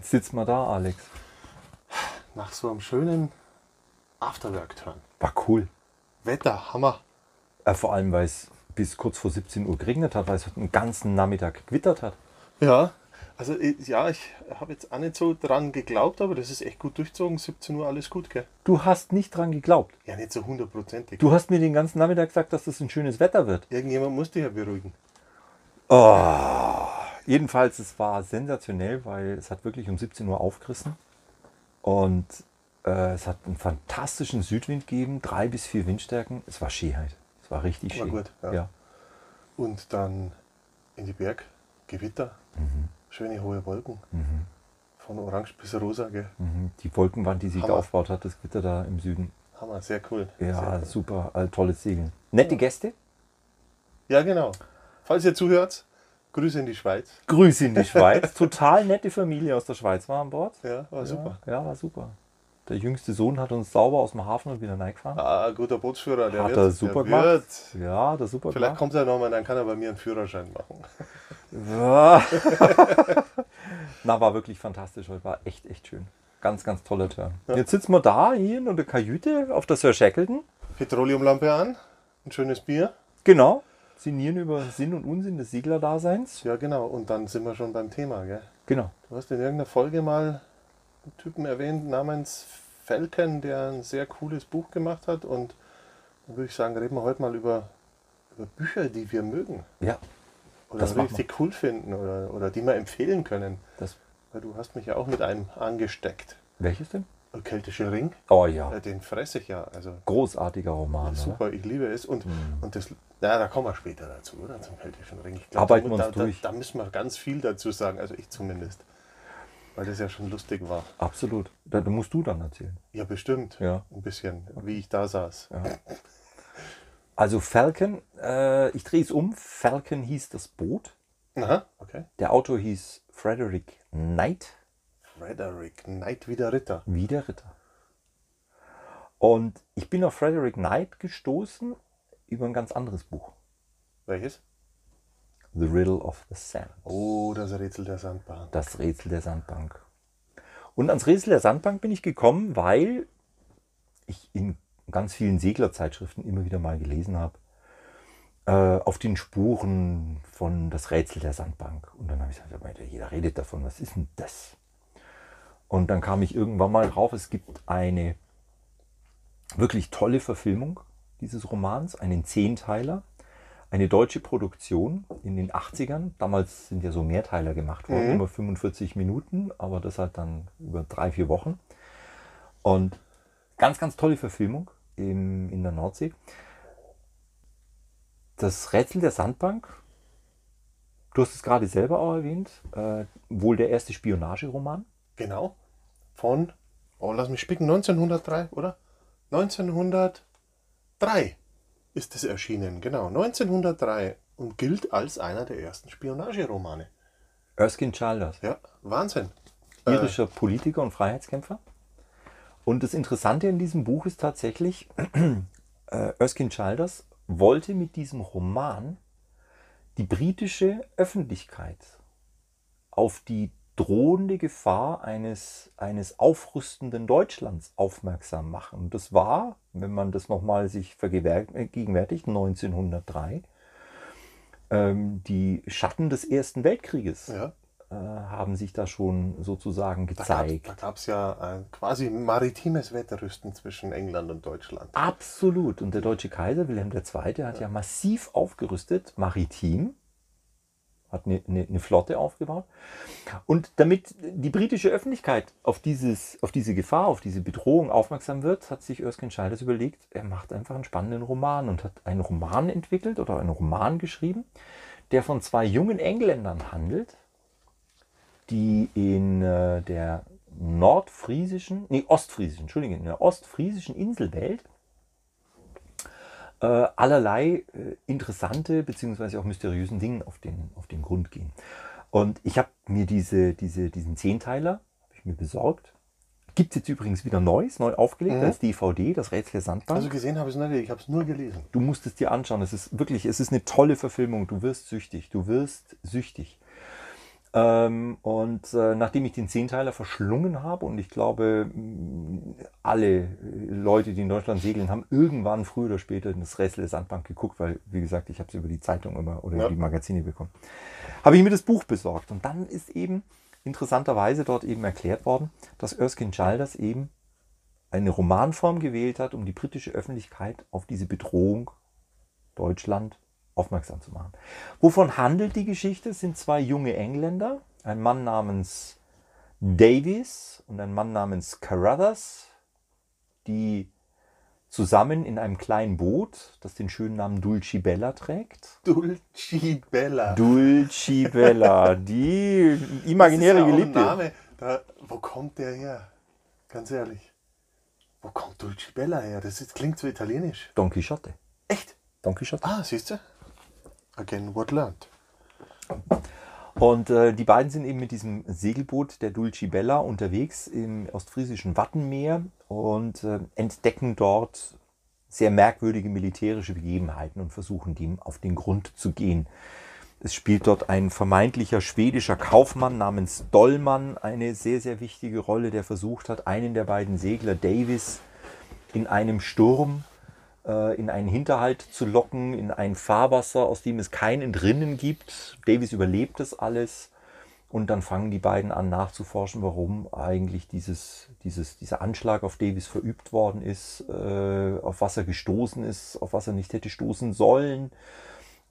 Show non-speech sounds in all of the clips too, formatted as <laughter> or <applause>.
Jetzt sitzt man da, Alex. Nach so einem schönen Afterwork-Turn. War cool. Wetter, Hammer. Äh, vor allem, weil es bis kurz vor 17 Uhr geregnet hat, weil es den ganzen Nachmittag gewittert hat. Ja, also ja, ich habe jetzt auch nicht so dran geglaubt, aber das ist echt gut durchzogen. 17 Uhr, alles gut, gell? Du hast nicht dran geglaubt. Ja, nicht so hundertprozentig. Du hast mir den ganzen Nachmittag gesagt, dass das ein schönes Wetter wird. Irgendjemand muss dich ja beruhigen. Oh. Jedenfalls, es war sensationell, weil es hat wirklich um 17 Uhr aufgerissen. Und äh, es hat einen fantastischen Südwind gegeben, drei bis vier Windstärken. Es war Schönheit. Es war richtig War schön. gut, ja. ja. Und dann in die Berg, Gewitter, Mhm. schöne hohe Wolken. Von orange bis rosa, gell? Mhm. Die Wolkenwand, die sich da Hammer. aufgebaut hat, das Gewitter da im Süden. Hammer, sehr cool. Ja, sehr super, äh, tolles Segeln. Nette Gäste. Ja, genau. Falls ihr zuhört, Grüße in die Schweiz. Grüße in die <laughs> Schweiz. Total nette Familie aus der Schweiz war an Bord. Ja, war super. Ja, ja, war super. Der jüngste Sohn hat uns sauber aus dem Hafen und wieder reingefahren. Ah, guter Bootsführer, der Hat wird. er super der gemacht. Wird. Ja, das super Vielleicht gemacht. kommt er nochmal, dann kann er bei mir einen Führerschein machen. Ja. <laughs> Na, war wirklich fantastisch. Heute war echt, echt schön. Ganz, ganz toller Turn. Jetzt sitzen wir da hier in der Kajüte auf der Sir Shackleton. Petroleumlampe an, ein schönes Bier. Genau. Sinnieren über Sinn und Unsinn des Seglerdaseins. Ja, genau. Und dann sind wir schon beim Thema. Gell? Genau. Du hast in irgendeiner Folge mal einen Typen erwähnt namens Felken, der ein sehr cooles Buch gemacht hat. Und dann würde ich sagen, reden wir heute mal über, über Bücher, die wir mögen. Ja, Oder Das richtig cool finden oder, oder die wir empfehlen können. das. Weil du hast mich ja auch mit einem angesteckt. Welches denn? Keltische Ring, Oh ja. äh, den fresse ich ja. Also Großartiger Roman. Oder? super, ich liebe es. Und, und das, ja, da kommen wir später dazu, oder? Zum Keltischen Ring. Ich glaub, Arbeiten da, wir uns da, durch. Da, da müssen wir ganz viel dazu sagen, also ich zumindest. Weil das ja schon lustig war. Absolut. Da, musst du dann erzählen. Ja, bestimmt. Ja. Ein bisschen, wie ich da saß. Also Falcon, äh, ich drehe es um. Falcon hieß das Boot. Aha, okay. Der Autor hieß Frederick Knight, Frederick Knight wie der Ritter. wie der Ritter. Und ich bin auf Frederick Knight gestoßen über ein ganz anderes Buch. Welches? The Riddle of the Sand. Oh, das Rätsel der Sandbahn. Das Rätsel der Sandbank. Und ans Rätsel der Sandbank bin ich gekommen, weil ich in ganz vielen Seglerzeitschriften immer wieder mal gelesen habe, äh, auf den Spuren von das Rätsel der Sandbank. Und dann habe ich gesagt, jeder redet davon, was ist denn das? Und dann kam ich irgendwann mal drauf, es gibt eine wirklich tolle Verfilmung dieses Romans, einen Zehnteiler, eine deutsche Produktion in den 80ern. Damals sind ja so Mehrteiler gemacht worden, Mhm. immer 45 Minuten, aber das halt dann über drei, vier Wochen. Und ganz, ganz tolle Verfilmung im, in der Nordsee. Das Rätsel der Sandbank, du hast es gerade selber auch erwähnt, äh, wohl der erste Spionageroman. Genau. Von, oh, lass mich spicken, 1903, oder? 1903 ist es erschienen, genau. 1903 und gilt als einer der ersten Spionageromane. Erskine Childers. Ja, Wahnsinn. irischer Politiker und Freiheitskämpfer. Und das Interessante in diesem Buch ist tatsächlich, <clears throat> äh, Erskine Childers wollte mit diesem Roman die britische Öffentlichkeit auf die drohende Gefahr eines, eines aufrüstenden Deutschlands aufmerksam machen. Und das war, wenn man das nochmal sich vergegenwärtigt, 1903, ähm, die Schatten des Ersten Weltkrieges Ja, äh, haben sich da schon sozusagen da gezeigt. gab es ja ein quasi maritimes Wetterrüsten zwischen England und Deutschland. Absolut. Und der deutsche Kaiser Wilhelm II. hat ja massiv aufgerüstet, maritim, hat eine, eine, eine Flotte aufgebaut. Und damit die britische Öffentlichkeit auf, dieses, auf diese Gefahr, auf diese Bedrohung aufmerksam wird, hat sich Erskine Childers überlegt, er macht einfach einen spannenden Roman und hat einen Roman entwickelt oder einen Roman geschrieben, der von zwei jungen Engländern handelt, die in äh, der nordfriesischen, nee, ostfriesischen, Entschuldigung, in der ostfriesischen Inselwelt äh, allerlei äh, interessante beziehungsweise auch mysteriösen Dingen auf den, auf den Grund gehen. Und ich habe mir diese, diese, diesen Zehnteiler ich mir besorgt. Gibt es jetzt übrigens wieder Neues, neu aufgelegt Mhm. als DVD, das Rätsel der Sandbank. Also gesehen habe ich es nicht, ich habe es nur gelesen. Du musst es dir anschauen. Es ist wirklich, es ist eine tolle Verfilmung. Du wirst süchtig. Du wirst süchtig. Ähm, und äh, nachdem ich den Zehnteiler verschlungen habe und ich glaube, mh, alle äh, Leute, die in Deutschland segeln, haben irgendwann früher oder später das Rätsel der Sandbank geguckt, weil, wie gesagt, ich habe es über die Zeitung immer oder Ja. die Magazine bekommen. Habe ich mir das Buch besorgt. Und dann ist eben interessanterweise dort eben erklärt worden, dass Erskine Childers eben eine Romanform gewählt hat, um die britische Öffentlichkeit auf diese Bedrohung Deutschland aufmerksam zu machen. Wovon handelt die Geschichte? Es sind zwei junge Engländer, ein Mann namens Davies und ein Mann namens Carruthers, die zusammen in einem kleinen Boot, das den schönen Namen Dulcibella trägt. Dulcibella. Dulcibella, <laughs> die imaginäre das ist ja Geliebte. Ein Name. Da, wo kommt der her? Ganz ehrlich. Wo kommt Dulcibella her? Das ist, klingt so italienisch. Don Quixote. Echt? Don Quixote. Ah, siehst du? Again, what learned. Und äh, die beiden sind eben mit diesem Segelboot der Dulcibella unterwegs im ostfriesischen Wattenmeer und äh, entdecken dort sehr merkwürdige militärische Begebenheiten und versuchen dem auf den Grund zu gehen. Es spielt dort ein vermeintlicher schwedischer Kaufmann namens Dollmann eine sehr, sehr wichtige Rolle, der versucht hat, einen der beiden Segler, Davis, in einem Sturm in einen Hinterhalt zu locken, in ein Fahrwasser, aus dem es kein Entrinnen gibt. Davis überlebt das alles und dann fangen die beiden an nachzuforschen, warum eigentlich dieses, dieses, dieser Anschlag auf Davis verübt worden ist, äh, auf was er gestoßen ist, auf was er nicht hätte stoßen sollen.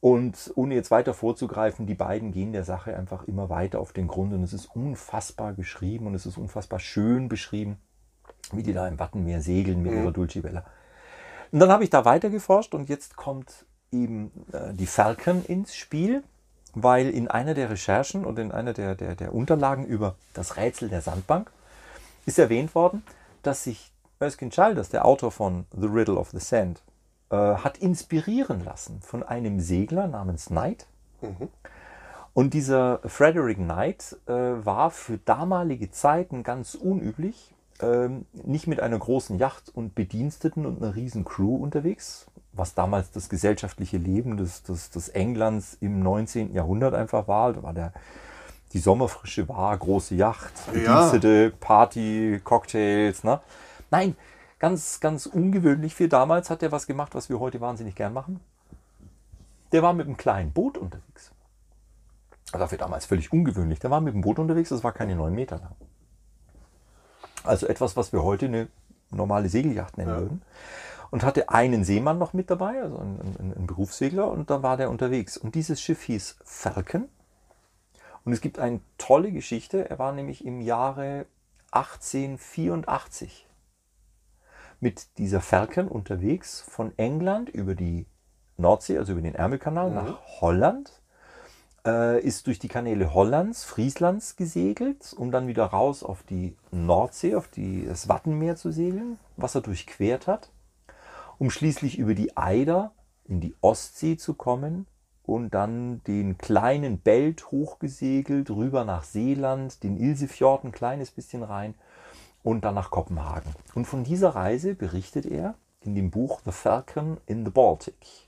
Und ohne jetzt weiter vorzugreifen, die beiden gehen der Sache einfach immer weiter auf den Grund und es ist unfassbar geschrieben und es ist unfassbar schön beschrieben, wie die da im Wattenmeer segeln mit ihrer Dulcibella. Und dann habe ich da weiter geforscht und jetzt kommt eben äh, die Falcon ins Spiel, weil in einer der Recherchen und in einer der, der, der Unterlagen über das Rätsel der Sandbank ist erwähnt worden, dass sich Erskine Childers, der Autor von The Riddle of the Sand, äh, hat inspirieren lassen von einem Segler namens Knight. Und dieser Frederick Knight äh, war für damalige Zeiten ganz unüblich, ähm, nicht mit einer großen Yacht und Bediensteten und einer riesen Crew unterwegs, was damals das gesellschaftliche Leben des, des, des Englands im 19. Jahrhundert einfach war. Da war der, die Sommerfrische war, große Yacht, Ja. Bedienstete, Party, Cocktails. Ne? Nein, ganz, ganz ungewöhnlich für damals hat er was gemacht, was wir heute wahnsinnig gern machen. Der war mit einem kleinen Boot unterwegs. Also für damals völlig ungewöhnlich. Der war mit dem Boot unterwegs, das war keine 9 Meter lang. Also etwas, was wir heute eine normale Segelyacht nennen Ja. würden. Und hatte einen Seemann noch mit dabei, also einen, einen, einen Berufssegler, und da war der unterwegs. Und dieses Schiff hieß Falcon. Und es gibt eine tolle Geschichte. Er war nämlich im Jahre 1884 mit dieser Falcon unterwegs von England über die Nordsee, also über den Ärmelkanal nach Holland äh, ist durch die Kanäle Hollands, Frieslands gesegelt, um dann wieder raus auf die Nordsee, auf die, das Wattenmeer zu segeln, was er durchquert hat, um schließlich über die Eider in die Ostsee zu kommen und dann den kleinen Belt hochgesegelt, rüber nach Seeland, den Ilsefjord ein kleines bisschen rein und dann nach Kopenhagen. Und von dieser Reise berichtet er in dem Buch The Falcon in the Baltic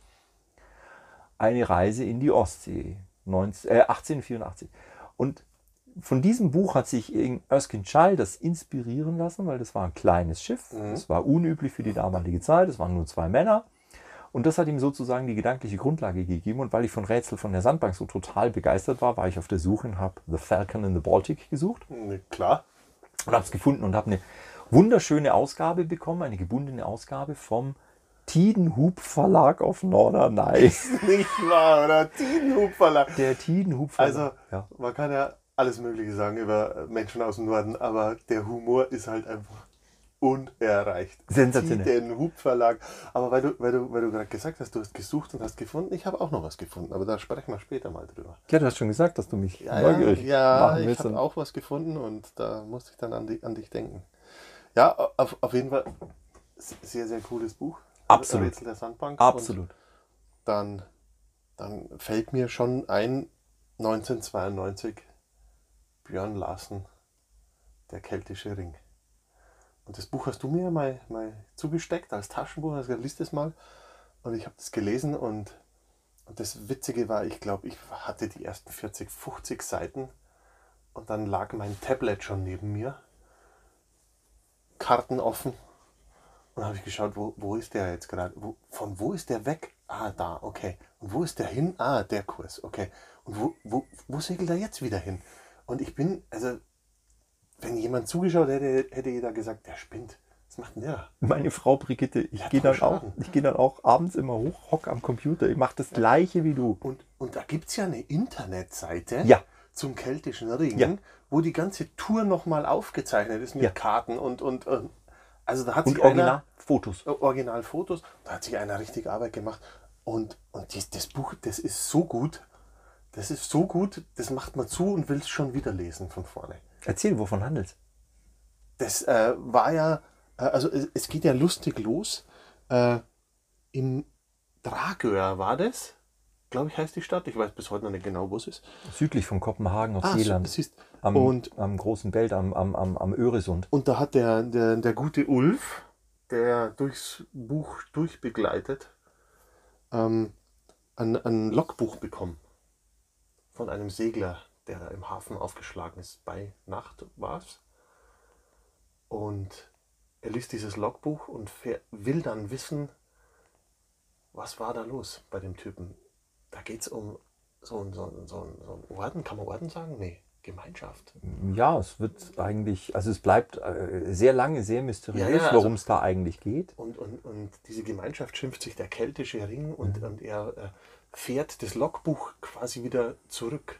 eine Reise in die Ostsee 19, äh, 1884. Und von diesem Buch hat sich Erskine Childers inspirieren lassen, weil das war ein kleines Schiff. Das war unüblich für die damalige Zeit. Es waren nur zwei Männer. Und das hat ihm sozusagen die gedankliche Grundlage gegeben. Und weil ich von Rätsel von der Sandbank so total begeistert war, war ich auf der Suche und habe The Falcon in the Baltic gesucht Ne, Klar. und habe es gefunden und habe eine wunderschöne Ausgabe bekommen, eine gebundene Ausgabe vom Tidenhub Verlag auf Norderney. Nicht wahr, oder? Tidenhub Verlag. Der Tidenhub Verlag. Also, ja. man kann ja alles Mögliche sagen über Menschen aus dem Norden, aber der Humor ist halt einfach unerreicht. Sensationell. Den Hubverlag. Aber weil du, weil du, weil du gerade gesagt hast, du hast gesucht und hast gefunden, ich habe auch noch was gefunden, aber da sprechen wir später mal drüber. Ja, du hast schon gesagt, dass du mich Ja, neugierig ja, ja machen ich willst. habe und- auch was gefunden und da musste ich dann an, die, an dich denken. Ja, auf, auf jeden Fall sehr, sehr cooles Buch. Absolut. Rätsel der Sandbank. Absolut. Und dann, dann fällt mir schon ein, 1992, Björn Larsen, Der keltische Ring. Und das Buch hast du mir mal, mal zugesteckt als Taschenbuch, hast gesagt, lies das mal. Und ich habe das gelesen und, und das Witzige war, ich glaube, ich hatte die ersten 40, 50 Seiten und dann lag mein Tablet schon neben mir, Karten offen. Und habe ich geschaut, wo, wo ist der jetzt gerade? Wo, von wo ist der weg? Ah, da, okay. Und wo ist der hin? Ah, der Kurs, okay. Und wo, wo, wo segelt er jetzt wieder hin? Und ich bin, also, wenn jemand zugeschaut hätte, hätte jeder gesagt, der spinnt. Was macht denn der? Meine Frau Brigitte, ich gehe dann, auch- ich geh dann auch abends immer hoch, hock am Computer. Ich mache das gleiche wie du. Und, und da gibt es ja eine Internetseite Ja. zum keltischen Ring, Ja. wo die ganze Tour nochmal aufgezeichnet ist mit Ja. Karten und, und, und also da hat Und sich Originalfotos. Originalfotos, da hat sich einer richtig Arbeit gemacht. Und, und dies, das Buch, das ist so gut, das ist so gut, das macht man zu und will es schon wieder lesen von vorne. Erzähl, wovon handelst Das äh, war ja, äh, also es, es geht ja lustig los. Äh, Im Dragör war das, glaube ich, heißt die Stadt. Ich weiß bis heute noch nicht genau, wo es ist. Südlich von Kopenhagen auf Ah, Seeland. so, siehst, am, und, am großen Belt, am, am, am, am Öresund. und da hat der, der, der gute Ulf, der durchs Buch durchbegleitet, ähm, ein, ein Logbuch bekommen von einem Segler, der da im Hafen aufgeschlagen ist. Bei Nacht war es. Und er liest dieses Logbuch und will dann wissen, was war da los bei dem Typen. Da geht es um so, ein- so, ein- so, ein- so ein Orden, kann man Orden sagen? Nee, Gemeinschaft. Ja, es wird eigentlich, also es bleibt äh, sehr lange sehr mysteriös, Ja, ja, also- worum es da eigentlich geht. Und, und, und diese Gemeinschaft schimpft sich der keltische Ring und, und er äh, fährt das Logbuch quasi wieder zurück.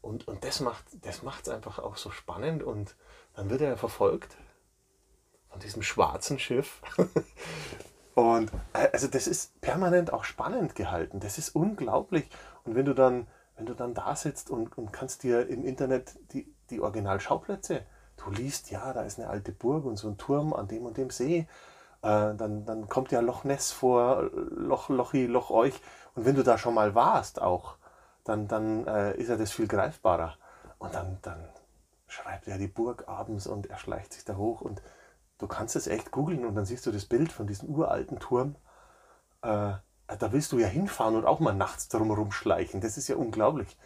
Und, und das macht das macht's einfach auch so spannend. Und dann wird er verfolgt von diesem schwarzen Schiff. <laughs> und äh, also das ist permanent auch spannend gehalten. Das ist unglaublich. Und wenn du dann, wenn du dann da sitzt und, und kannst dir im Internet die, die Originalschauplätze, du liest, ja, da ist eine alte Burg und so ein Turm an dem und dem See. Äh, dann, dann kommt ja Loch Ness vor, Loch Lochi, Loch Euch. Und wenn du da schon mal warst auch, dann, dann äh, ist ja das viel greifbarer. Und dann, dann schreibt er die Burg abends und er schleicht sich da hoch und du kannst es echt googeln und dann siehst du das Bild von diesem uralten Turm. Äh, da willst du ja hinfahren und auch mal nachts drum rumschleichen. Das ist ja unglaublich.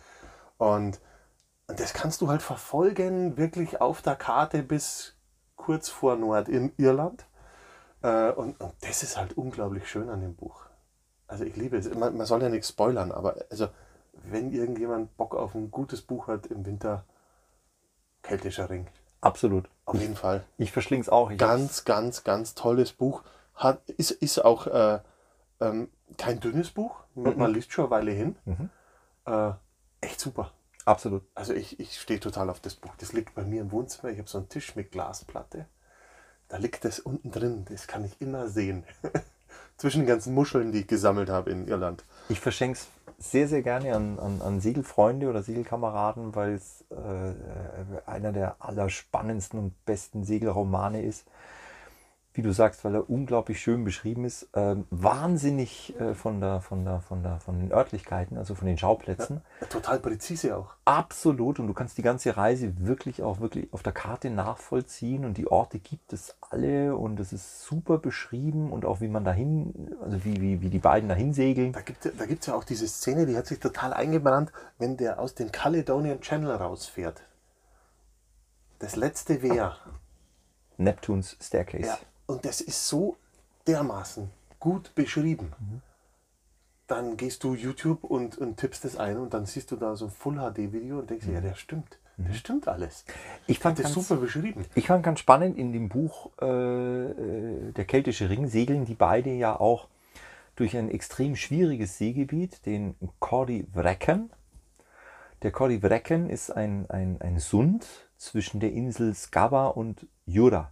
Und, und das kannst du halt verfolgen, wirklich auf der Karte bis kurz vor Nordirland. Äh, und, und das ist halt unglaublich schön an dem Buch. Also ich liebe es. Man, man soll ja nichts spoilern, aber also wenn irgendjemand Bock auf ein gutes Buch hat im Winter, Keltischer Ring. Absolut. Auf jeden Fall. Ich verschling's auch. Ich Ganz, ganz, ganz tolles Buch. Hat, ist, ist auch äh, ähm, kein dünnes Buch. Man man liest schon eine Weile hin. Äh, echt super. Absolut. Also ich, ich stehe total auf das Buch. Das liegt bei mir im Wohnzimmer. Ich habe so einen Tisch mit Glasplatte. Da liegt das unten drin. Das kann ich immer sehen. <laughs> Zwischen den ganzen Muscheln, die ich gesammelt habe in Irland. Ich verschenke es sehr, sehr gerne an, an, an Segelfreunde oder Segelkameraden, weil es äh, äh, einer der allerspannendsten und besten Segelromane ist. Wie du sagst, weil er unglaublich schön beschrieben ist. Ähm, wahnsinnig äh, von, der, von, der, von, der, von den Örtlichkeiten, also von den Schauplätzen. Total präzise auch. Absolut. Und du kannst die ganze Reise wirklich auch wirklich auf der Karte nachvollziehen. Und die Orte gibt es alle. Und es ist super beschrieben. Und auch wie man dahin, also wie, wie, wie die beiden dahin segeln. Da gibt es da gibt's ja auch diese Szene, die hat sich total eingebrannt, wenn der aus dem Caledonian Channel rausfährt. Das letzte Wehr. Neptunes Staircase. Ja. Und das ist so dermaßen gut beschrieben. Dann gehst du YouTube und, und tippst das ein und dann siehst du da so ein Full-HD-Video und denkst dir, ja, der stimmt. Das stimmt alles. Ich fand Das ganz, super beschrieben. ich fand ganz spannend in dem Buch äh, äh, Der keltische Ring segeln die beide ja auch durch ein extrem schwieriges Seegebiet, den Cordy Wrecken. Der Cordy Wrecken ist ein, ein, ein Sund zwischen der Insel Skaba und Jura.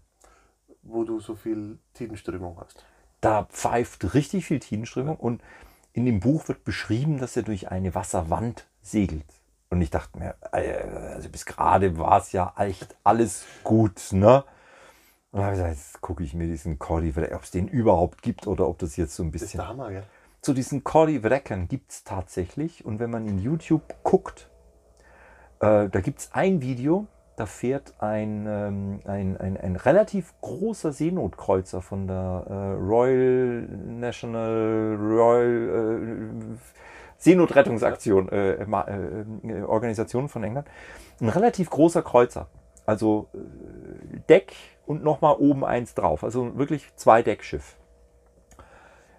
Wo du so viel Tidenströmung hast. Da pfeift richtig viel Tidenströmung und in dem Buch wird beschrieben, dass er durch eine Wasserwand segelt. Und ich dachte mir, äh, also bis gerade war es ja echt alles gut, ne? Und dann habe ich gesagt, jetzt gucke ich mir diesen Cordy, ob es den überhaupt gibt oder ob das jetzt so ein Das ist bisschen. der Hammer, gell? Zu diesen Cordy Wreckern gibt es tatsächlich. Und wenn man in YouTube guckt, äh, da gibt es ein Video, da fährt ein, ähm, ein, ein, ein relativ großer Seenotkreuzer von der äh, Royal National Royal äh, Seenotrettungsaktion, äh, äh, äh, Organisation von England. Ein relativ großer Kreuzer. Also äh, Deck und nochmal oben eins drauf. Also wirklich zwei Deckschiff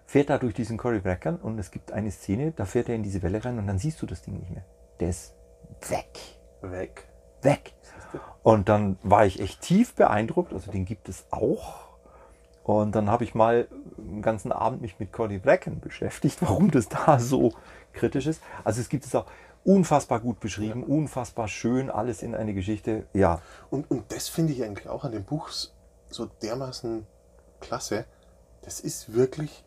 fährt da durch diesen Corey Bracken und es gibt eine Szene, da fährt er in diese Welle rein und dann siehst du das Ding nicht mehr. Der ist weg. Weg. Weg. Und dann war ich echt tief beeindruckt, also den gibt es auch. Und dann habe ich mal den ganzen Abend mich mit Corey Bracken beschäftigt, <laughs> warum das da so kritisch ist. Also es gibt es auch unfassbar gut beschrieben, unfassbar schön, alles in eine Geschichte. Ja, Und, und das finde ich eigentlich auch an dem Buch so dermaßen klasse. Das ist wirklich,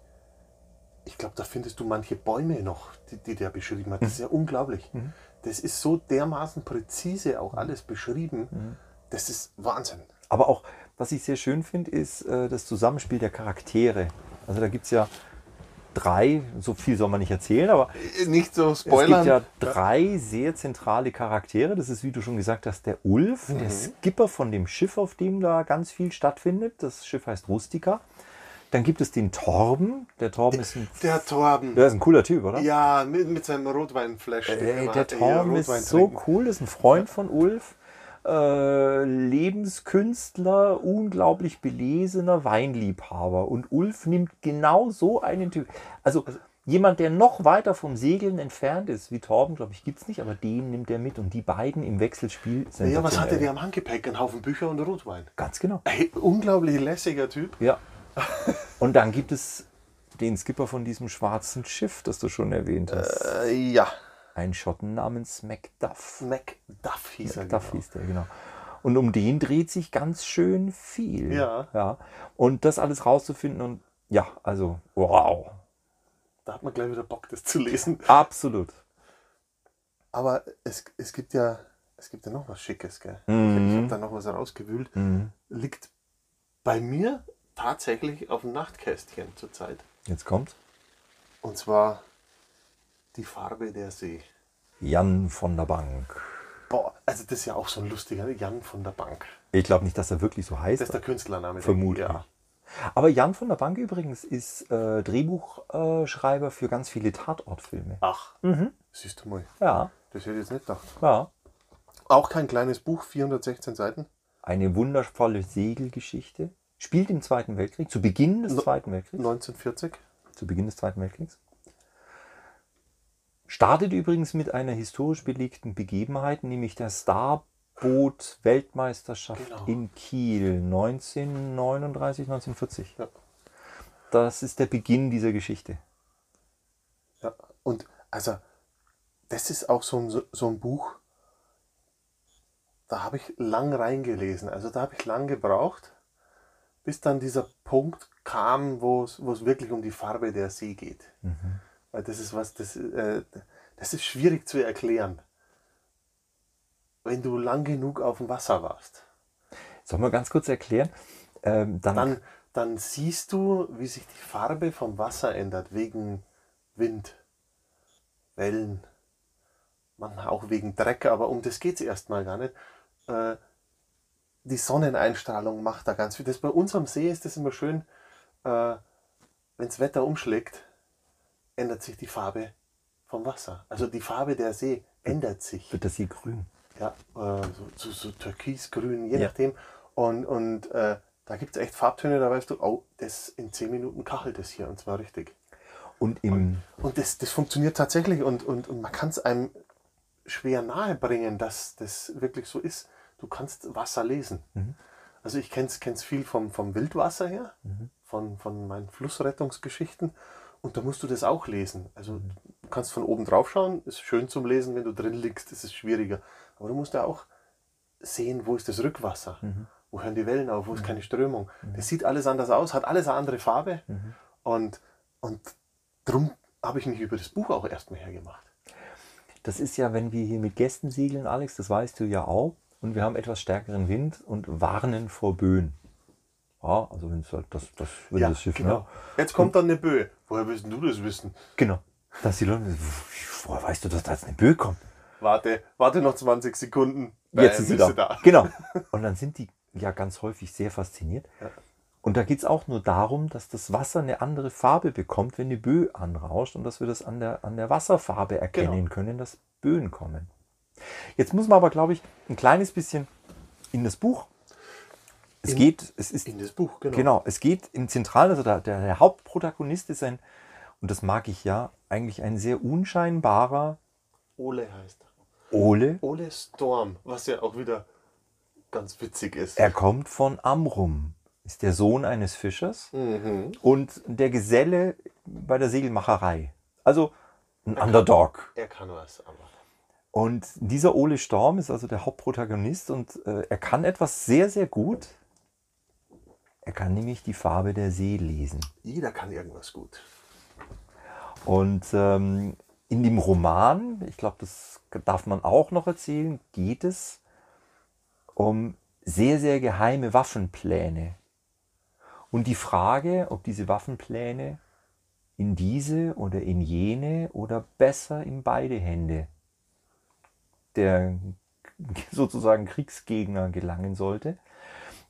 ich glaube, da findest du manche Bäume noch, die, die der beschrieben hat. Das ist ja unglaublich. Das ist so dermaßen präzise auch alles beschrieben. Das ist Wahnsinn. aber auch, was ich sehr schön finde, ist äh, das Zusammenspiel der Charaktere. Also da gibt es ja drei, so viel soll man nicht erzählen, aber Nicht so Es gibt ja drei sehr zentrale Charaktere. Das ist, wie du schon gesagt hast, der Ulf, der Skipper von dem Schiff, auf dem da ganz viel stattfindet. Das Schiff heißt Rustica. Dann gibt es den Torben. Der Torben ist ein, Der Torben. der ist ein cooler Typ, oder? Ja, mit, mit seinem Rotweinflash. immer der hier, Torben ist so trinken. cool, ist ein Freund von Ulf. Äh, Lebenskünstler, unglaublich belesener Weinliebhaber. Und Ulf nimmt genau so einen Typ. Also jemand, der noch weiter vom Segeln entfernt ist, wie Torben, glaube ich, gibt es nicht, aber den nimmt er mit. Und die beiden im Wechselspiel sind. Ja, was hatte der am Handgepäck? Ein Haufen Bücher und Rotwein. Ganz genau. Ey, unglaublich lässiger Typ. Ja. Und dann gibt es den Skipper von diesem schwarzen Schiff, das du schon erwähnt hast. Äh, ja, Ein Schotten namens Macduff. Macduff hieß er. Macduff genau. hieß der, genau. Und um den dreht sich ganz schön viel. Ja. ja. Und das alles rauszufinden und ja, also wow. Da hat man gleich wieder Bock, das zu lesen. Absolut. Aber es, es gibt ja es gibt ja noch was Schickes, gell? Mhm. Ich habe da noch was rausgewühlt. Liegt bei mir tatsächlich auf dem Nachtkästchen zurzeit. Jetzt kommt Und zwar die Farbe der See. Jan von der Bank. Boah, also das ist ja auch so ein lustiger Jan von der Bank. Ich glaube nicht, dass er wirklich so heißt. Das ist der Künstlername. Vermutlich. Ja. Aber Jan von der Bank übrigens ist äh, Drehbuchschreiber Schreiber für ganz viele Tatortfilme. Ach, siehst du mal. Ja, Das hätte ich jetzt nicht gedacht. ja. Auch kein kleines Buch, 416 Seiten. Eine wundervolle Segelgeschichte. Spielt im Zweiten Weltkrieg, zu Beginn des No- Zweiten Weltkriegs. 1940. Zu Beginn des Zweiten Weltkriegs. Startet übrigens mit einer historisch belegten Begebenheit, nämlich der Starboot-Weltmeisterschaft Genau. in Kiel 1939, 1940. Ja. Das ist der Beginn dieser Geschichte. Ja. Und also, das ist auch so ein, so- so ein Buch, da habe ich lang reingelesen. Also da habe ich lang gebraucht, bis dann dieser Punkt kam, wo es wirklich um die Farbe der See geht. Weil das ist was, das, äh, das ist schwierig zu erklären. Wenn du lang genug auf dem Wasser warst, Sollen wir ganz kurz erklären? Ähm, dann, dann, dann siehst du, wie sich die Farbe vom Wasser ändert, wegen Wind, Wellen, manchmal auch wegen Dreck, aber um das geht es erstmal gar nicht. Äh, die Sonneneinstrahlung macht da ganz viel. Das bei unserem See ist das immer schön, äh, wenn das Wetter umschlägt, ändert sich die Farbe vom Wasser. Also die Farbe der See ändert sich. wird das hier grün. Ja, äh, so, so, so türkisgrün, je Ja. nachdem. Und, und äh, da gibt es echt Farbtöne, da weißt du, oh, das in 10 Minuten kachelt das hier und zwar richtig. Und im, Und das, das funktioniert tatsächlich und, und, und man kann es einem schwer nahe bringen, dass das wirklich so ist. Du kannst Wasser lesen. Also ich kenne es viel vom, vom Wildwasser her, von, von meinen Flussrettungsgeschichten. Und da musst du das auch lesen. Also du kannst von oben drauf schauen, ist schön zum Lesen, wenn du drin liegst, ist es schwieriger. Aber du musst ja auch sehen, wo ist das Rückwasser? wo hören die Wellen auf, wo ist keine Strömung. Das sieht alles anders aus, hat alles eine andere Farbe. Und, und darum habe ich mich über das Buch auch erstmal hergemacht. Das ist ja, wenn wir hier mit Gästen segeln, Alex, das weißt du ja auch, und wir haben etwas stärkeren Wind und warnen vor Böen. Ja, also wenn es halt das, das, wenn das Schiff, genau. ne? Jetzt kommt dann eine Böe. Woher willst du das wissen? Genau. Dass die Leute, woher weißt du, dass da jetzt eine Böe kommt? Warte, warte noch 20 Sekunden. Jetzt ist sie da. du Genau. <laughs> Und dann sind die ja ganz häufig sehr fasziniert. Ja. Und da geht es auch nur darum, dass das Wasser eine andere Farbe bekommt, wenn die Böe anrauscht und dass wir das an der, an der Wasserfarbe erkennen Genau. können, dass Böen kommen. Jetzt muss man aber, glaube ich, ein kleines bisschen in das Buch. Es In- geht, es ist In das Buch, genau. Genau, es geht im Zentralen, also der, der, Hauptprotagonist ist ein, und das mag ich ja, eigentlich ein sehr unscheinbarer Ole heißt er. Ole. Ole Storm, was ja auch wieder ganz witzig ist. Er kommt von Amrum, ist der Sohn eines Fischers Mhm. und der Geselle bei der Segelmacherei. Also ein Underdog. Er kann was, aber. Und dieser Ole Storm ist also der Hauptprotagonist und äh, er kann etwas sehr, sehr gut. Er kann nämlich die Farbe der See lesen. Jeder kann irgendwas gut. Und ähm, in dem Roman, ich glaube, das darf man auch noch erzählen, geht es um sehr, sehr geheime Waffenpläne. Und die Frage, ob diese Waffenpläne in diese oder in jene oder besser in beide Hände der <laughs> sozusagen Kriegsgegner gelangen sollte.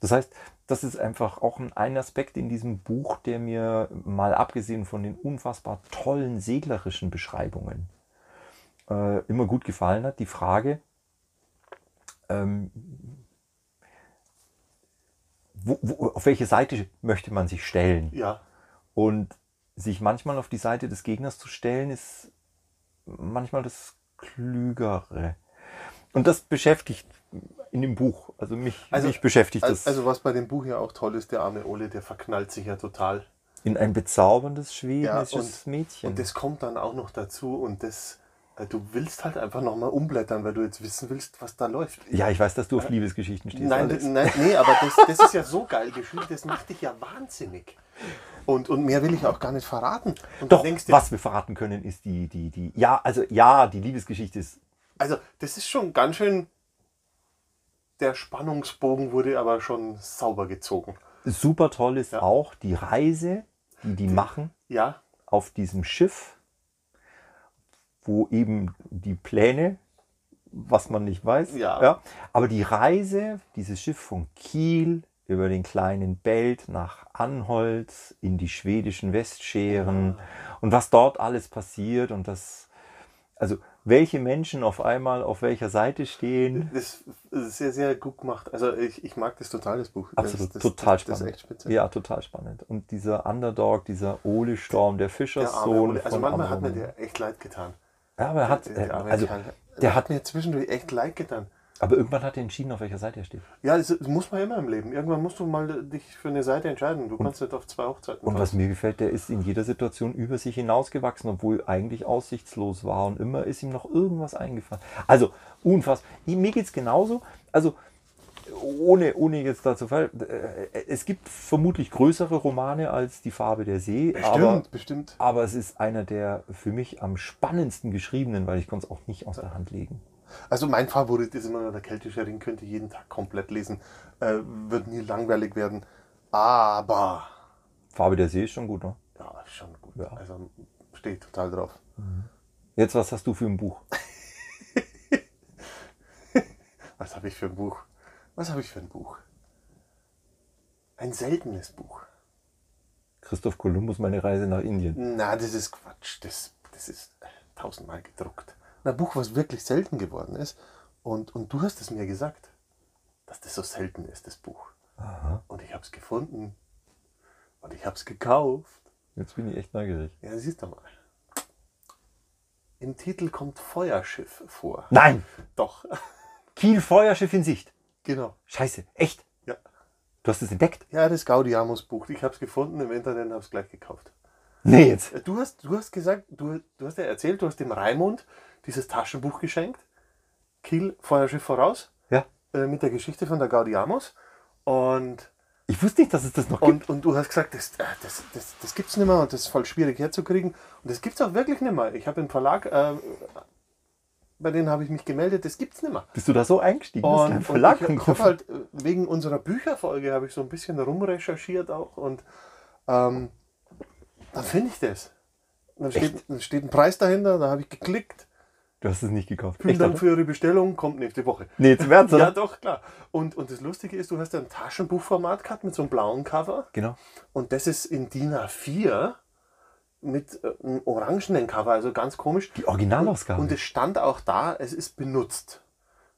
Das heißt, das ist einfach auch ein, Aspekt in diesem Buch, der mir mal abgesehen von den unfassbar tollen seglerischen Beschreibungen äh, immer gut gefallen hat. Die Frage, ähm, wo, wo, auf welche Seite möchte man sich stellen? Ja, Und sich manchmal auf die Seite des Gegners zu stellen, ist manchmal das Klügere. Und das beschäftigt in dem Buch, also mich, Also- mich beschäftigt also, das also was bei dem Buch ja auch toll ist, der arme Ole, der verknallt sich ja total. in ein bezauberndes schwedisches und, Mädchen. Und das kommt dann auch noch dazu und das, äh, du willst halt einfach nochmal umblättern, weil du jetzt wissen willst, was da läuft. ja, ich weiß, dass du auf Liebesgeschichten stehst. Nein, Alex. nein, nee, aber das, das ist ja so geil geschrieben, das macht dich ja wahnsinnig. Und, und mehr will ich auch gar nicht verraten. Und Doch, du denkst dir, was wir verraten können, ist die, die, die, ja, also ja, die Liebesgeschichte ist Also, das ist schon ganz schön. Der Spannungsbogen wurde aber schon sauber gezogen. super toll, ist Ja. auch die Reise, die die machen. Ja, auf diesem Schiff, wo eben die Pläne, was man nicht weiß, Ja. aber die Reise, dieses Schiff von Kiel über den kleinen Belt nach Anholt in die schwedischen Westscheren und was dort alles passiert und das, also welche Menschen auf einmal auf welcher Seite stehen. das ist sehr, sehr gut gemacht. Also, ich, ich mag das total, das Buch. Das- Absolut, das, total das, das spannend. ja, total spannend. Und dieser Underdog, dieser Ole Storm, der Der Fischerssohn Ole. Also, manchmal hat mir der echt leid getan. Ja, aber er hat, Der- der also, Kerl. der hat, mir zwischendurch echt leid getan. Aber irgendwann hat er entschieden, auf welcher Seite er steht. Ja, das, muss man immer im Leben. Irgendwann musst du mal dich für eine Seite entscheiden. Du kannst nicht auf zwei Hochzeiten Und was fahren. mir gefällt, der ist in jeder Situation über sich hinausgewachsen, obwohl eigentlich aussichtslos war und immer ist ihm noch irgendwas eingefallen. Also, unfassbar. Mir geht es genauso. Also, ohne, ohne jetzt dazu fallen, äh, es gibt vermutlich größere Romane als Die Farbe der See, Bestimmt, aber, bestimmt. aber es ist einer der für mich am spannendsten geschriebenen, weil ich konnte es auch nicht aus der Hand legen. Also mein Favorit ist immer noch der keltische Ring, könnte ich jeden Tag komplett lesen. Äh, wird nie langweilig werden. Aber Farbe der See ist schon gut, ne? ja, ist schon gut. Ja. Also stehe ich total drauf. Jetzt, was hast du für ein Buch? <laughs> Was habe ich für ein Buch? Was habe ich für ein Buch? Ein seltenes Buch. Christoph Kolumbus, meine Reise nach Indien. Na, das ist Quatsch. Das, das ist tausendmal gedruckt. Ein Buch, was wirklich selten geworden ist. Und, und du hast es mir gesagt, dass das so selten ist, das Buch. Und ich habe es gefunden. Und ich habe es gekauft. Jetzt bin ich echt neugierig. Ja, siehst du mal. Im Titel kommt Feuerschiff vor. Nein! Doch, Kiel Feuerschiff in Sicht. genau. Scheiße, echt? Ja, Du hast es entdeckt? ja das Gaudiamus Buch. Ich habe es gefunden im Internet und habe es gleich gekauft. Nee, jetzt. Äh, Du hast, du hast gesagt, du, du hast ja erzählt, du hast dem Raimund dieses Taschenbuch geschenkt. Kiel, Feuerschiff voraus, Ja. äh, mit der Geschichte von der Gaudiamus. Und, Ich wusste nicht, dass es das noch gibt. und, du hast gesagt, das, äh, das, das, das gibt es nicht mehr und das ist voll schwierig herzukriegen. Und das gibt es auch wirklich nicht mehr. Ich habe im Verlag, äh, bei denen habe ich mich gemeldet, das gibt es nicht mehr. Bist du da so eingestiegen? Und, Verlag und ich, ich habe halt äh, wegen unserer Bücherfolge habe ich so ein bisschen rumrecherchiert auch und ähm, dann finde ich das. Dann steht, dann steht ein Preis dahinter, da habe ich geklickt. Du hast es nicht gekauft. Vielen Dank für Ihre Bestellung, kommt nächste Woche. Nee, zum Ernst, Ja, doch, klar. Und, und das Lustige ist, du hast ein Taschenbuchformat gehabt mit so einem blauen Cover. Genau. Und das ist in DIN A4 mit äh, einem orangenen Cover, also ganz komisch. Die Originalausgabe. Und es stand auch da, es ist benutzt.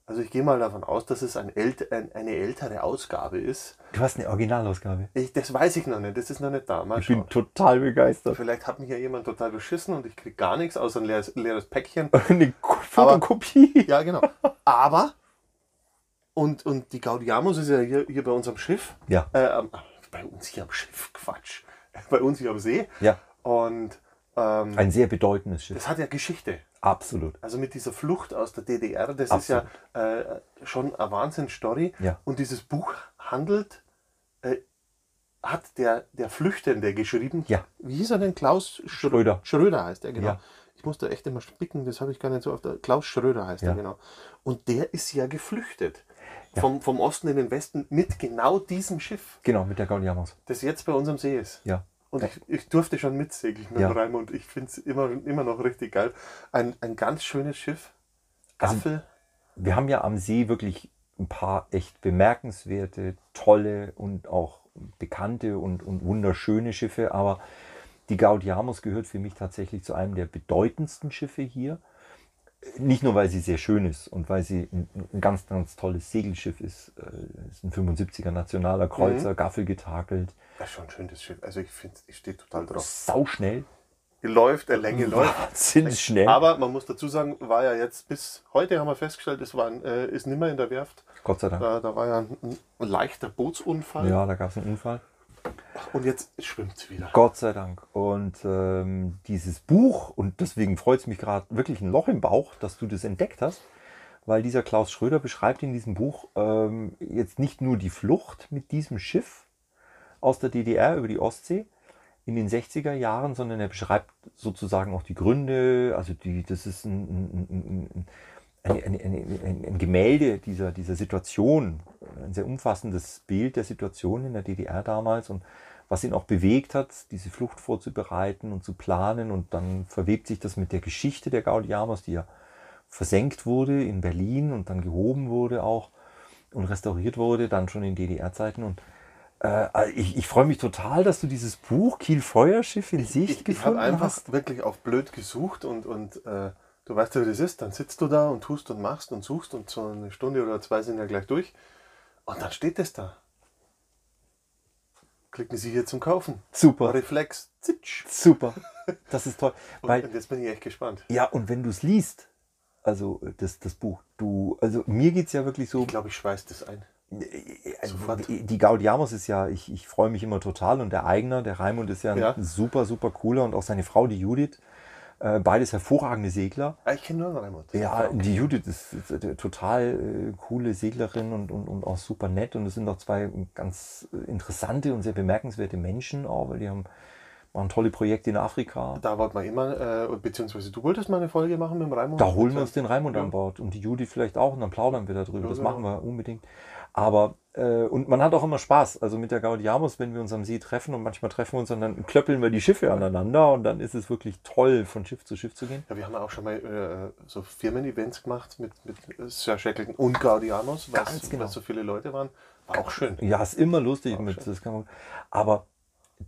Also ich gehe mal davon aus, dass es ein ält ein, eine ältere Ausgabe ist. du hast eine Originalausgabe. Ich, das weiß ich noch nicht, das ist noch nicht da. Mal Ich bin schauen. total begeistert. Vielleicht hat mich ja jemand total beschissen und ich kriege gar nichts, außer ein leeres, leeres Päckchen. <laughs> Eine Ko- Fotokopie. Ja, genau. Aber, und, und die Gaudiamus ist ja hier, hier bei uns am Schiff. Ja. Äh, bei uns hier am Schiff, Quatsch. Bei uns hier am See. Ja. Und ähm, Ein sehr bedeutendes Schiff. das hat ja Geschichte. Absolut. Also mit dieser Flucht aus der DDR, das Absolut. ist ja äh, schon eine Wahnsinn-Story. Ja. Und dieses Buch handelt, äh, hat der, der Flüchtende geschrieben. Ja. Wie hieß er denn? Klaus Schrö- Schröder. Schröder heißt er, genau. Ja. Ich musste echt immer spicken, das habe ich gar nicht so oft. Klaus Schröder heißt Ja. er, genau. Und der ist ja geflüchtet. Vom, vom Osten in den Westen mit genau diesem Schiff, Genau, mit der Gaudiamos. das jetzt bei uns am See ist. Ja. Und ich, ich durfte schon mitsegeln mit Ja. dem Raimund. Ich finde es immer, immer noch richtig geil. Ein, ein ganz schönes Schiff. Also- Gaffel. Wir haben ja am See wirklich ein paar echt bemerkenswerte, tolle und auch bekannte und, und wunderschöne Schiffe, aber die Gaudiamos gehört für mich tatsächlich zu einem der bedeutendsten Schiffe hier. Nicht nur, weil sie sehr schön ist und weil sie ein, ein ganz, ganz tolles Segelschiff ist. Äh, ist ein 75er nationaler Kreuzer, Gaffel getakelt, Das ist schon ein schönes Schiff. Also ich finde, ich stehe total drauf. sauschnell, Die läuft, der Länge läuft. wahnsinnig schnell. Aber man muss dazu sagen, war ja jetzt bis heute haben wir festgestellt, es war ein, äh, ist nimmer in der Werft. Gott sei Dank. Da, da war ja ein, ein leichter Bootsunfall. Ja, da gab es einen Unfall. Und jetzt schwimmt es wieder. Gott sei Dank. Und ähm, dieses Buch, und deswegen freut es mich gerade wirklich ein Loch im Bauch, dass du das entdeckt hast, weil dieser Klaus Schröder beschreibt in diesem Buch ähm, jetzt nicht nur die Flucht mit diesem Schiff aus der DDR über die Ostsee in den 60er Jahren, sondern er beschreibt sozusagen auch die Gründe, also die, das ist ein, ein, ein, ein eine, eine, ein, ein Gemälde dieser, dieser Situation, ein sehr umfassendes Bild der Situation in der DDR damals und was ihn auch bewegt hat, diese Flucht vorzubereiten und zu planen. Und dann verwebt sich das mit der Geschichte der Gaudiamos, die ja versenkt wurde in Berlin und dann gehoben wurde auch und restauriert wurde, dann schon in DDR-Zeiten. Und äh, ich, ich freue mich total, dass du dieses Buch Kiel Feuerschiff in Sicht Ich, ich gefunden habe einfach hast. wirklich auf blöd gesucht und, und äh, du weißt ja, wie das ist. Dann sitzt du da und tust und machst und suchst und so eine Stunde oder zwei sind ja gleich durch. Und dann steht es da. Klicken Sie hier zum Kaufen. Super, Reflex, zitsch. super. Das ist toll. <laughs> Und, Weil und jetzt bin ich echt gespannt. Ja, und wenn du es liest, also das, das Buch, du, also mir geht es ja wirklich so, Ich glaube, ich schweiß das ein. äh, sofort. die Gaudiamos ist ja, ich, ich freue mich immer total und der Eigner, der Raimund ist ja ein Ja. super, super cooler und auch seine Frau, die Judith, äh, beides hervorragende Segler. Ah, Ich kenne nur einen Raimund. Ja, die Judith ist, ist eine total äh, coole Seglerin und, und, und auch super nett. Und es sind auch zwei ganz äh, interessante und sehr bemerkenswerte Menschen, auch, weil die haben machen tolle Projekte in Afrika. Da wollten wir immer, äh, beziehungsweise du wolltest mal eine Folge machen mit dem Raimund. Da holen wir uns den Raimund Ja. an Bord und die Judith vielleicht auch und dann plaudern wir darüber. Ja, das genau. machen wir unbedingt. Aber, äh, und man hat auch immer Spaß. Also mit der Gaudiamus, wenn wir uns am See treffen und manchmal treffen wir uns und dann klöppeln wir die Schiffe aneinander und dann ist es wirklich toll, von Schiff zu Schiff zu gehen. Ja, wir haben auch schon mal äh, so Firmen-Events gemacht mit, mit Sir Shackleton und Gaudianos, weil Ganz genau. so viele Leute waren. War auch schön. Ja, ist immer lustig mit, das kann man, aber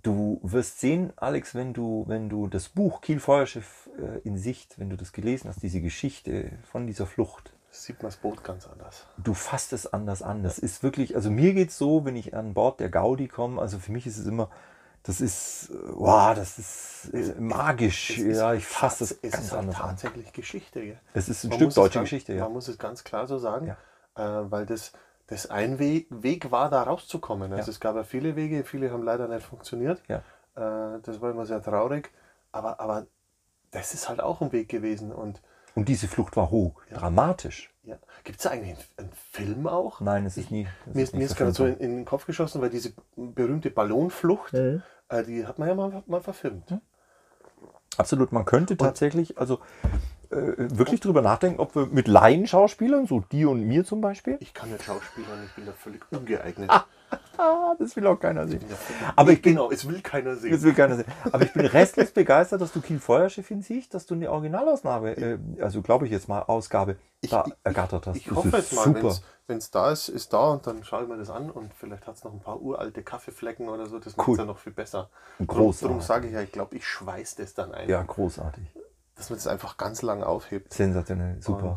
du wirst sehen, Alex, wenn du, wenn du das Buch Kiel Feuerschiff äh, in Sicht, wenn du das gelesen hast, diese Geschichte von dieser Flucht, Sieht man das Boot ganz anders. du fasst es anders an. Das ist wirklich, also mir geht es so, wenn ich an Bord der Gaudi komme, also für mich ist es immer, das ist, äh, wow, das ist äh, magisch. Ist ja, ich fasse das es ganz ist auch anders an. tatsächlich Geschichte. Gell? Es ist ein Man Stück deutsche ganz, Geschichte, ja. Man muss es ganz klar so sagen, Ja. äh, weil das, das ein Weg, Weg war, da rauszukommen. Also Ja. es gab ja viele Wege, viele haben leider nicht funktioniert. Ja. Äh, das war immer sehr traurig. Aber, aber das ist halt auch ein Weg gewesen. Und Und diese Flucht war hoch, dramatisch. Ja. Gibt es eigentlich einen, einen Film auch? Nein, es ist nie. es Mir ist, mir ist gerade so in, in den Kopf geschossen, weil diese berühmte Ballonflucht, Mhm. äh, die hat man ja mal, mal verfilmt. worden. Absolut, man könnte tatsächlich, also wirklich drüber nachdenken, ob wir mit Laienschauspielern, so dir und mir zum Beispiel, Ich kann nicht Schauspielern, ich bin da völlig ungeeignet. ah, das will auch keiner sehen. Aber ich bin- genau, es will keiner sehen. Das will keiner sehen. Aber ich bin restlos begeistert, dass du Kiel Feuerschiffin siehst, dass du eine Originalausnahme, äh, also glaube ich jetzt mal, Ausgabe da ergattert hast. Ich Das hoffe jetzt mal, wenn es da ist, ist da und dann schaue ich mir das an und vielleicht hat es noch ein paar uralte Kaffeeflecken oder so. Das macht Cool. es ja noch viel besser. Großartig. Darum sage ich ja, ich glaube, ich schweiß das dann ein. Ja, großartig. Dass man das einfach ganz lang aufhebt. Sensationell, super.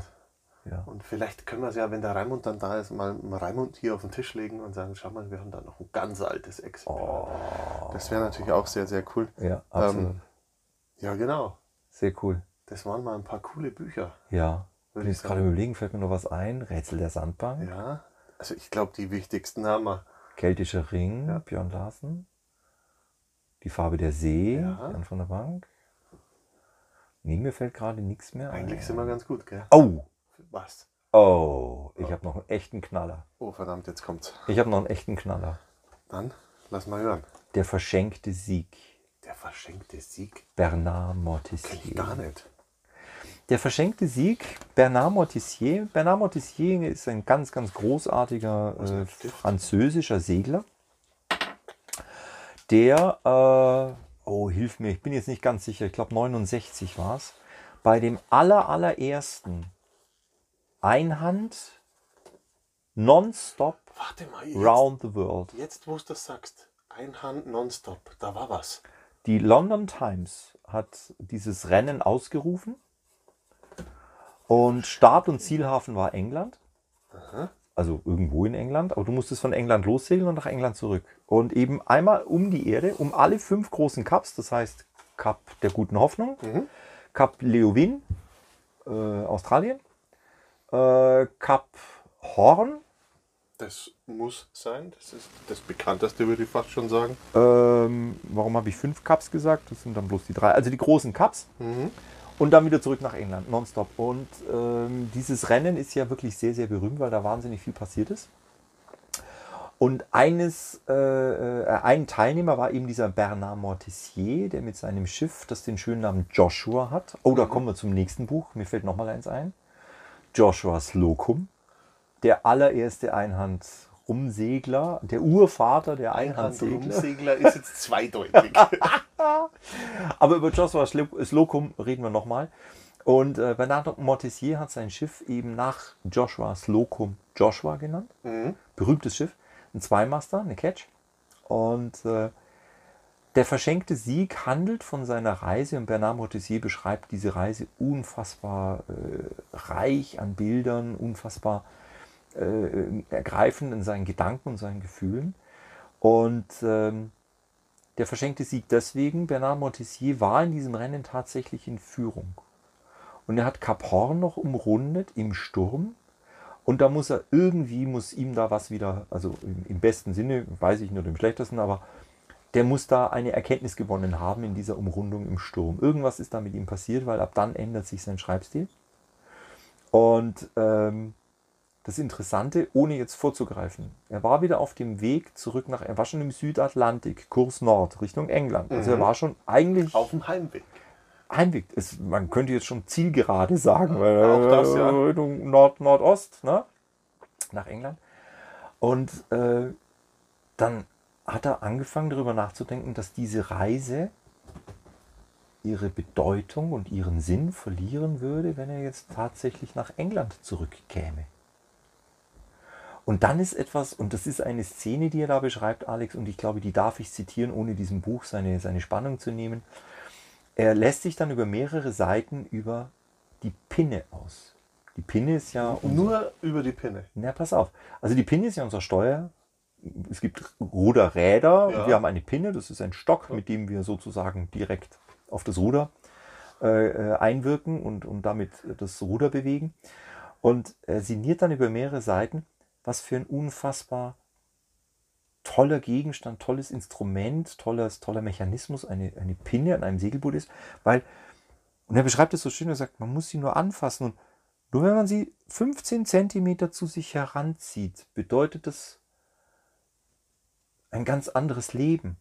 ja. Und vielleicht können wir es ja, wenn der Raimund dann da ist, mal mal Raimund hier auf den Tisch legen und sagen, schau mal, wir haben da noch ein ganz altes Exemplar. Das wäre natürlich auch sehr, sehr cool. ja, absolut. Ähm, Ja, genau. Sehr cool. Das waren mal ein paar coole Bücher. Ja. Bin ich jetzt gerade überlegen, fällt mir noch was ein. Rätsel der Sandbank, Ja. Also ich glaube, die wichtigsten haben wir. Keltischer Ring, Björn Larsen. Die Farbe der See, Ja. Jan von der Bank. Nee, mir fällt gerade nichts mehr ein. Eigentlich sind wir ganz gut, gell? Oh, Was? oh, ich habe noch einen echten Knaller. Oh, verdammt, jetzt kommt's. Ich habe noch einen echten Knaller. Dann lass mal hören. Der verschenkte Sieg. Der verschenkte Sieg? Bernard Kenn ich Mortissier. gar nicht. Der verschenkte Sieg, Bernard Mortissier. Bernard Mortissier ist ein ganz, ganz großartiger äh, französischer Segler, der, äh, oh, hilf mir, ich bin jetzt nicht ganz sicher, ich glaube 69 war es, bei dem aller, allerersten Einhand Nonstop Warte mal, jetzt, Round the World. jetzt wo du das sagst, Einhand nonstop, da war was. Die London Times hat dieses Rennen ausgerufen und Start- und Zielhafen war England. Also irgendwo in England, aber du musstest von England lossegeln und nach England zurück. Und eben einmal um die Erde, um alle fünf großen Cups, das heißt Cup der guten Hoffnung, Cup Leeuwin, äh, Australien, äh, Cup Horn, Das muss sein. Das ist das bekannteste, würde ich fast schon sagen. Ähm, warum habe ich fünf Cups gesagt? Das sind dann bloß die drei. Also die großen Cups. Und dann wieder zurück nach England, nonstop. Und ähm, dieses Rennen ist ja wirklich sehr, sehr berühmt, weil da wahnsinnig viel passiert ist. Und eines, äh, äh, ein Teilnehmer war eben dieser Bernard Mortissier, der mit seinem Schiff, das den schönen Namen Joshua hat. Oh, da kommen wir zum nächsten Buch. Mir fällt noch mal eins ein. Joshua Slocum, der allererste Einhand-Rumsegler, der Urvater der Einhandsegler. Rumsegler ist jetzt zweideutig. <laughs> Aber über Joshua Slo- Slocum reden wir nochmal. Und äh, Bernard Mortissier hat sein Schiff eben nach Joshua Slocum Joshua genannt. Berühmtes Schiff. Ein Zweimaster, eine Catch. Und äh, der verschenkte Sieg handelt von seiner Reise und Bernard Mortissier beschreibt diese Reise unfassbar äh, reich an Bildern, unfassbar äh, ergreifend in seinen Gedanken und seinen Gefühlen. Und ähm, der verschenkte Sieg deswegen, Bernard Mortissier war in diesem Rennen tatsächlich in Führung. Und er hat Cap Horn noch umrundet im Sturm. Und da muss er irgendwie, muss ihm da was wieder, also im, im besten Sinne, weiß ich nur im schlechtesten, aber der muss da eine Erkenntnis gewonnen haben in dieser Umrundung im Sturm. Irgendwas ist da mit ihm passiert, weil ab dann ändert sich sein Schreibstil. Und ähm, das Interessante, ohne jetzt vorzugreifen, er war wieder auf dem Weg zurück nach, er war schon im Südatlantik, Kurs Nord, Richtung England. Also er war schon eigentlich Auf dem Heimweg. Heimweg. Es, man könnte jetzt schon Zielgerade sagen, weil Auch das, ja. äh, Richtung Nord, Nordost, ne? nach England. Und äh, dann hat er angefangen darüber nachzudenken, dass diese Reise ihre Bedeutung und ihren Sinn verlieren würde, wenn er jetzt tatsächlich nach England zurückkäme. Und dann ist etwas, und das ist eine Szene, die er da beschreibt, Alex, und ich glaube, die darf ich zitieren, ohne diesem Buch seine, seine Spannung zu nehmen. Er lässt sich dann über mehrere Seiten über die Pinne aus. Die Pinne ist ja unser, Nur über die Pinne. na, pass auf. Also die Pinne ist ja unser Steuer. Es gibt Ruderräder. Ja. Und wir haben eine Pinne. Das ist ein Stock, mit dem wir sozusagen direkt auf das Ruder äh, äh, einwirken und, und damit das Ruder bewegen. Und er sinniert dann über mehrere Seiten, was für ein unfassbar toller Gegenstand, tolles Instrument, tolles, toller Mechanismus eine, eine Pinne an einem Segelboot ist. Weil, und er beschreibt es so schön, er sagt, man muss sie nur anfassen und Nur wenn man sie 15 Zentimeter zu sich heranzieht, bedeutet das ein ganz anderes Leben.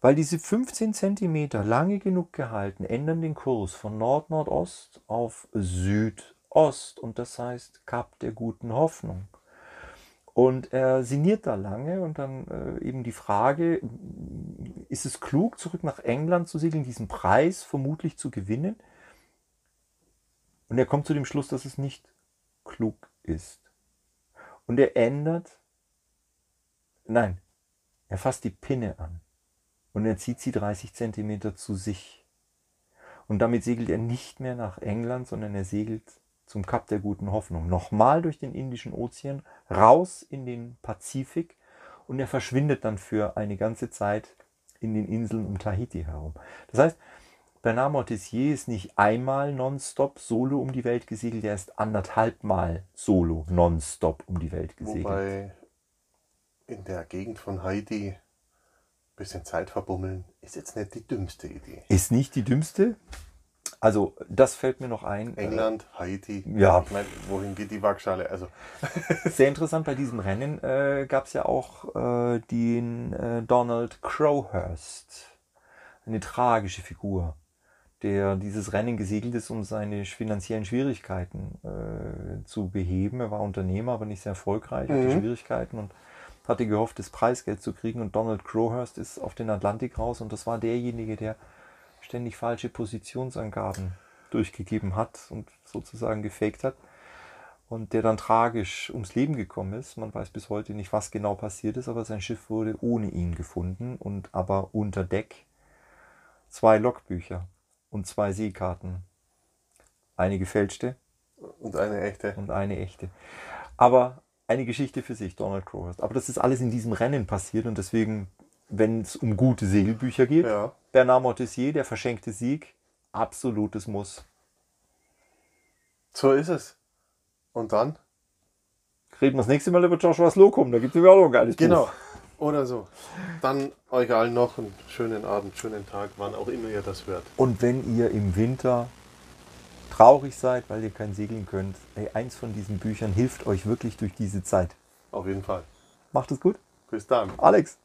Weil diese 15 Zentimeter lange genug gehalten ändern den Kurs von Nord-Nordost auf Südost und das heißt Kap der guten Hoffnung. Und er sinniert da lange und dann äh, eben die Frage, ist es klug, zurück nach England zu segeln, diesen Preis vermutlich zu gewinnen? Und er kommt zu dem Schluss, dass es nicht klug ist. Und er ändert, nein, er fasst die Pinne an und er zieht sie 30 Zentimeter zu sich. Und damit segelt er nicht mehr nach England, sondern er segelt zum Kap der guten Hoffnung. Nochmal durch den Indischen Ozean, raus in den Pazifik und er verschwindet dann für eine ganze Zeit in den Inseln um Tahiti herum. Das heißt, Bernard Mortizier ist nicht einmal nonstop solo um die Welt gesegelt, er ist anderthalb Mal solo nonstop um die Welt gesegelt. Wobei in der Gegend von Haiti ein bisschen Zeit verbummeln ist jetzt nicht die dümmste Idee. Ist nicht die dümmste. Also, das fällt mir noch ein. England, Haiti. Ja. Ich meine, wohin geht die Waagschale? Also, <laughs> Sehr interessant bei diesem Rennen äh, gab es ja auch äh, den äh, Donald Crowhurst. Eine tragische Figur, der dieses Rennen gesegelt ist, um seine finanziellen Schwierigkeiten äh, zu beheben. Er war Unternehmer, aber nicht sehr erfolgreich, hatte Mhm. Schwierigkeiten und hatte gehofft, das Preisgeld zu kriegen. Und Donald Crowhurst ist auf den Atlantik raus und das war derjenige, der ständig falsche Positionsangaben durchgegeben hat und sozusagen gefaked hat und der dann tragisch ums Leben gekommen ist. Man weiß bis heute nicht, was genau passiert ist, aber sein Schiff wurde ohne ihn gefunden und aber unter Deck zwei Logbücher und zwei Seekarten. Eine gefälschte und eine echte. und eine echte. Aber eine Geschichte für sich, Donald Crowhurst. Aber das ist alles in diesem Rennen passiert und deswegen, wenn es um gute Segelbücher geht, Ja. Bernard Mortizier, der verschenkte Sieg, absolutes Muss. So ist es. Und dann? Reden wir das nächste Mal über Joshua Slocum, da gibt es auch noch ein geiles Genau. Buch. Oder so. Dann euch allen noch einen schönen Abend, schönen Tag, wann auch immer ihr das hört. Und wenn ihr im Winter traurig seid, weil ihr kein Segeln könnt, ey, eins von diesen Büchern hilft euch wirklich durch diese Zeit. Auf jeden Fall. Macht es gut. Bis dann. Alex.